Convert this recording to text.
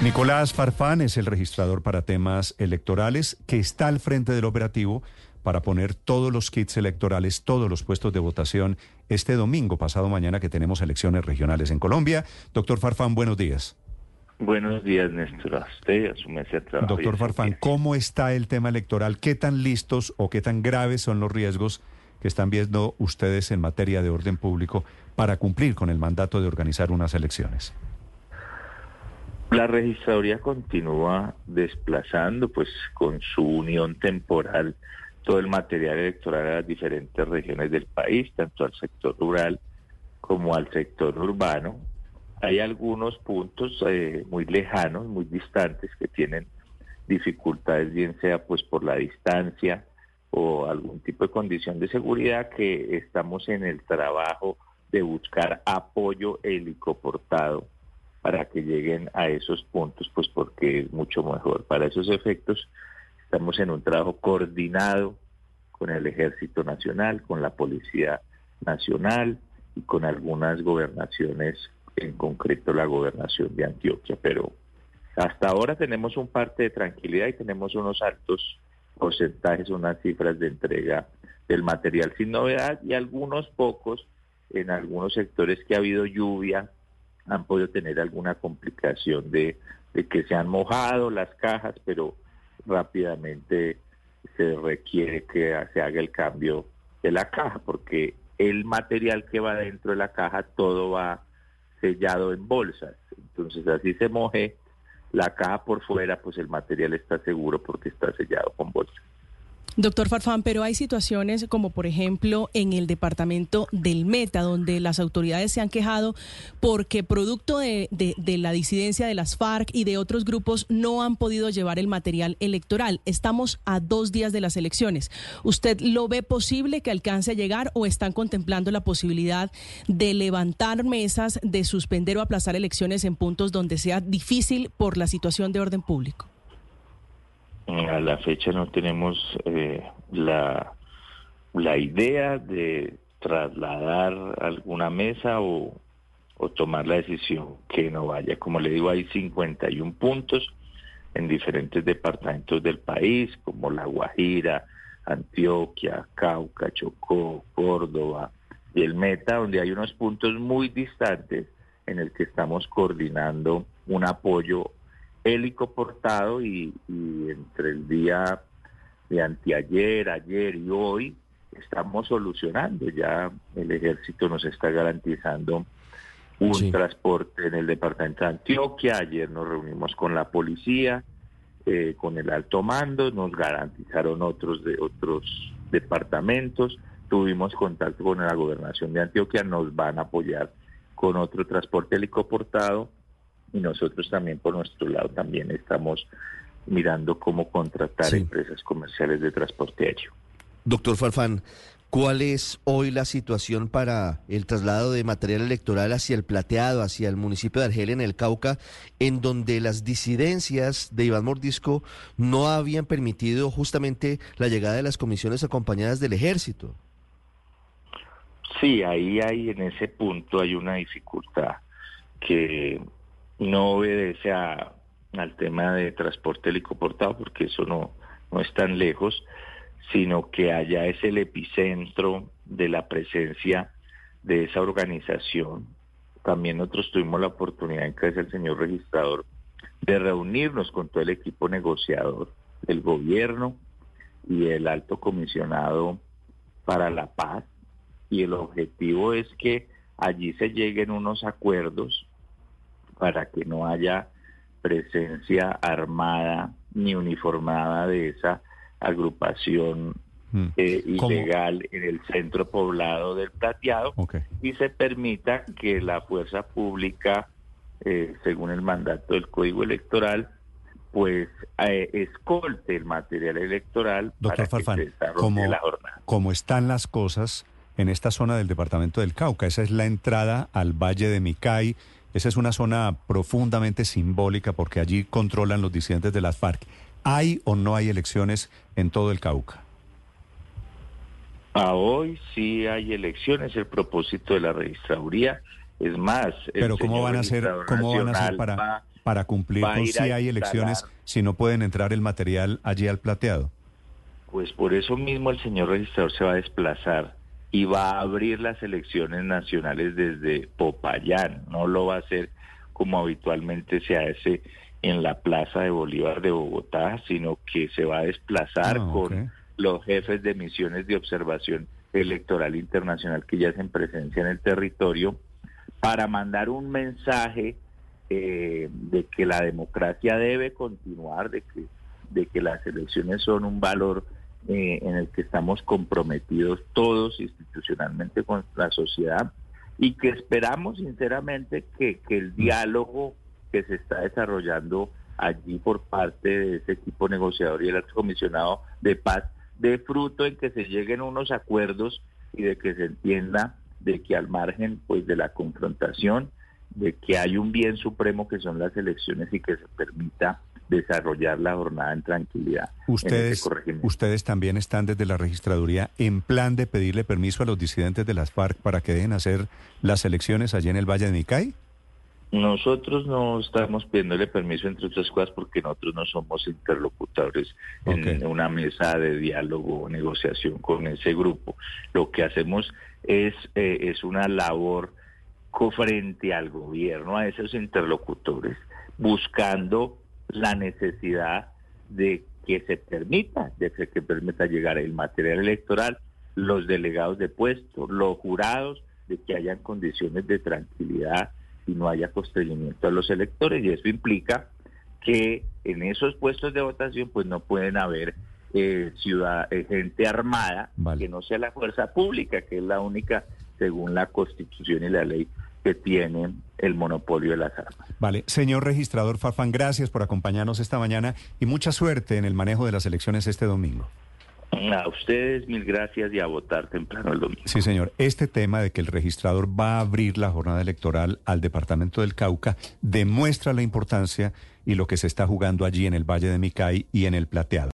Nicolás Farfán es el registrador para temas electorales que está al frente del operativo para poner todos los kits electorales, todos los puestos de votación este domingo, pasado mañana que tenemos elecciones regionales en Colombia. Doctor Farfán, buenos días. Buenos días, Néstor. A usted, a su mesa de trabajo. Doctor Farfán, ¿cómo está el tema electoral? ¿Qué tan listos o qué tan graves son los riesgos que están viendo ustedes en materia de orden público para cumplir con el mandato de organizar unas elecciones? La registraduría continúa desplazando, pues con su unión temporal, todo el material electoral a las diferentes regiones del país, tanto al sector rural como al sector urbano. Hay algunos puntos eh, muy lejanos, muy distantes, que tienen dificultades, bien sea pues por la distancia o algún tipo de condición de seguridad, que estamos en el trabajo de buscar apoyo helicoportado para que lleguen a esos puntos, pues porque es mucho mejor. Para esos efectos estamos en un trabajo coordinado con el Ejército Nacional, con la Policía Nacional y con algunas gobernaciones, en concreto la gobernación de Antioquia. Pero hasta ahora tenemos un parte de tranquilidad y tenemos unos altos porcentajes, unas cifras de entrega del material sin novedad y algunos pocos en algunos sectores que ha habido lluvia han podido tener alguna complicación de, que se han mojado las cajas, pero rápidamente se requiere que se haga el cambio de la caja, porque el material que va dentro de la caja todo va sellado en bolsas. Entonces así se moje la caja por fuera, pues el material está seguro porque está sellado con bolsas. Doctor Farfán, pero hay situaciones como por ejemplo en el departamento del Meta, donde las autoridades se han quejado porque producto de, la disidencia de las FARC y de otros grupos no han podido llevar el material electoral. Estamos a dos días de las elecciones. ¿Usted lo ve posible que alcance a llegar o están contemplando la posibilidad de levantar mesas, de suspender o aplazar elecciones en puntos donde sea difícil por la situación de orden público? A la fecha no tenemos eh, la, la idea de trasladar alguna mesa o, o tomar la decisión que no vaya. Como le digo, hay 51 puntos en diferentes departamentos del país, como La Guajira, Antioquia, Cauca, Chocó, Córdoba y el Meta, donde hay unos puntos muy distantes en el que estamos coordinando un apoyo helicoportado y, y entre el día de anteayer, ayer y hoy estamos solucionando. Ya el ejército nos está garantizando un transporte en el departamento de Antioquia. Ayer nos reunimos con la policía, eh, con el alto mando, nos garantizaron otros de otros departamentos. Tuvimos contacto con la gobernación de Antioquia, nos van a apoyar con otro transporte helicoportado y nosotros también por nuestro lado también estamos mirando cómo contratar empresas comerciales de transporte aéreo. Doctor Farfán, ¿cuál es hoy la situación para el traslado de material electoral hacia el plateado, hacia el municipio de Argelia en el Cauca, en donde las disidencias de Iván Mordisco no habían permitido justamente la llegada de las comisiones acompañadas del ejército? Sí, ahí hay en ese punto hay una dificultad que no obedece al tema de transporte helicoportado, porque eso no, no es tan lejos, sino que allá es el epicentro de la presencia de esa organización. También nosotros tuvimos la oportunidad, en casa del señor registrador, de reunirnos con todo el equipo negociador del gobierno y el alto comisionado para la paz. Y el objetivo es que allí se lleguen unos acuerdos para que no haya presencia armada ni uniformada de esa agrupación hmm. eh, ilegal en el centro poblado del plateado y se permita que la fuerza pública, eh, según el mandato del Código Electoral, pues eh, escolte el material electoral Doctor para que se como, la jornada. Como están las cosas en esta zona del departamento del Cauca, esa es la entrada al Valle de Micay, esa es una zona profundamente simbólica porque allí controlan los disidentes de las FARC. ¿Hay o no hay elecciones en todo el Cauca? A hoy sí hay elecciones, el propósito de la registraduría. Es más, pero ¿cómo van a ser, cómo van a ser para, para cumplir con si hay elecciones, si no pueden entrar el material allí al plateado? Pues por eso mismo el señor registrador se va a desplazar y va a abrir las elecciones nacionales desde Popayán, no lo va a hacer como habitualmente se hace en la Plaza de Bolívar de Bogotá, sino que se va a desplazar ah, con los jefes de misiones de observación electoral internacional que ya hacen presencia en el territorio para mandar un mensaje eh, de que la democracia debe continuar, de que, de que las elecciones son un valor eh, en el que estamos comprometidos todos institucionalmente con la sociedad y que esperamos sinceramente que, el diálogo que se está desarrollando allí por parte de ese equipo negociador y el alto comisionado de paz de fruto en que se lleguen unos acuerdos y de que se entienda de que al margen pues de la confrontación de que hay un bien supremo que son las elecciones y que se permita desarrollar la jornada en tranquilidad. Ustedes, ustedes también están desde la registraduría en plan de pedirle permiso a los disidentes de las FARC para que dejen hacer las elecciones allí en el Valle de Nicay. Nosotros no estamos pidiéndole permiso, entre otras cosas, porque nosotros no somos interlocutores en una mesa de diálogo o negociación con ese grupo. Lo que hacemos es, eh, es una labor frente al gobierno, a esos interlocutores, buscando la necesidad de que se permita, de que, que permita llegar el material electoral, los delegados de puesto, los jurados, de que hayan condiciones de tranquilidad y no haya constreñimiento a los electores. Y eso implica que en esos puestos de votación pues no pueden haber eh, ciudad, eh, gente armada que no sea la fuerza pública, que es la única, según la constitución y la ley, que tiene el monopolio de las armas. Vale, señor registrador Farfán, gracias por acompañarnos esta mañana y mucha suerte en el manejo de las elecciones este domingo. A ustedes mil gracias y a votar temprano el domingo. Sí, señor. Este tema de que el registrador va a abrir la jornada electoral al departamento del Cauca demuestra la importancia y lo que se está jugando allí en el Valle de Micay y en el Plateado.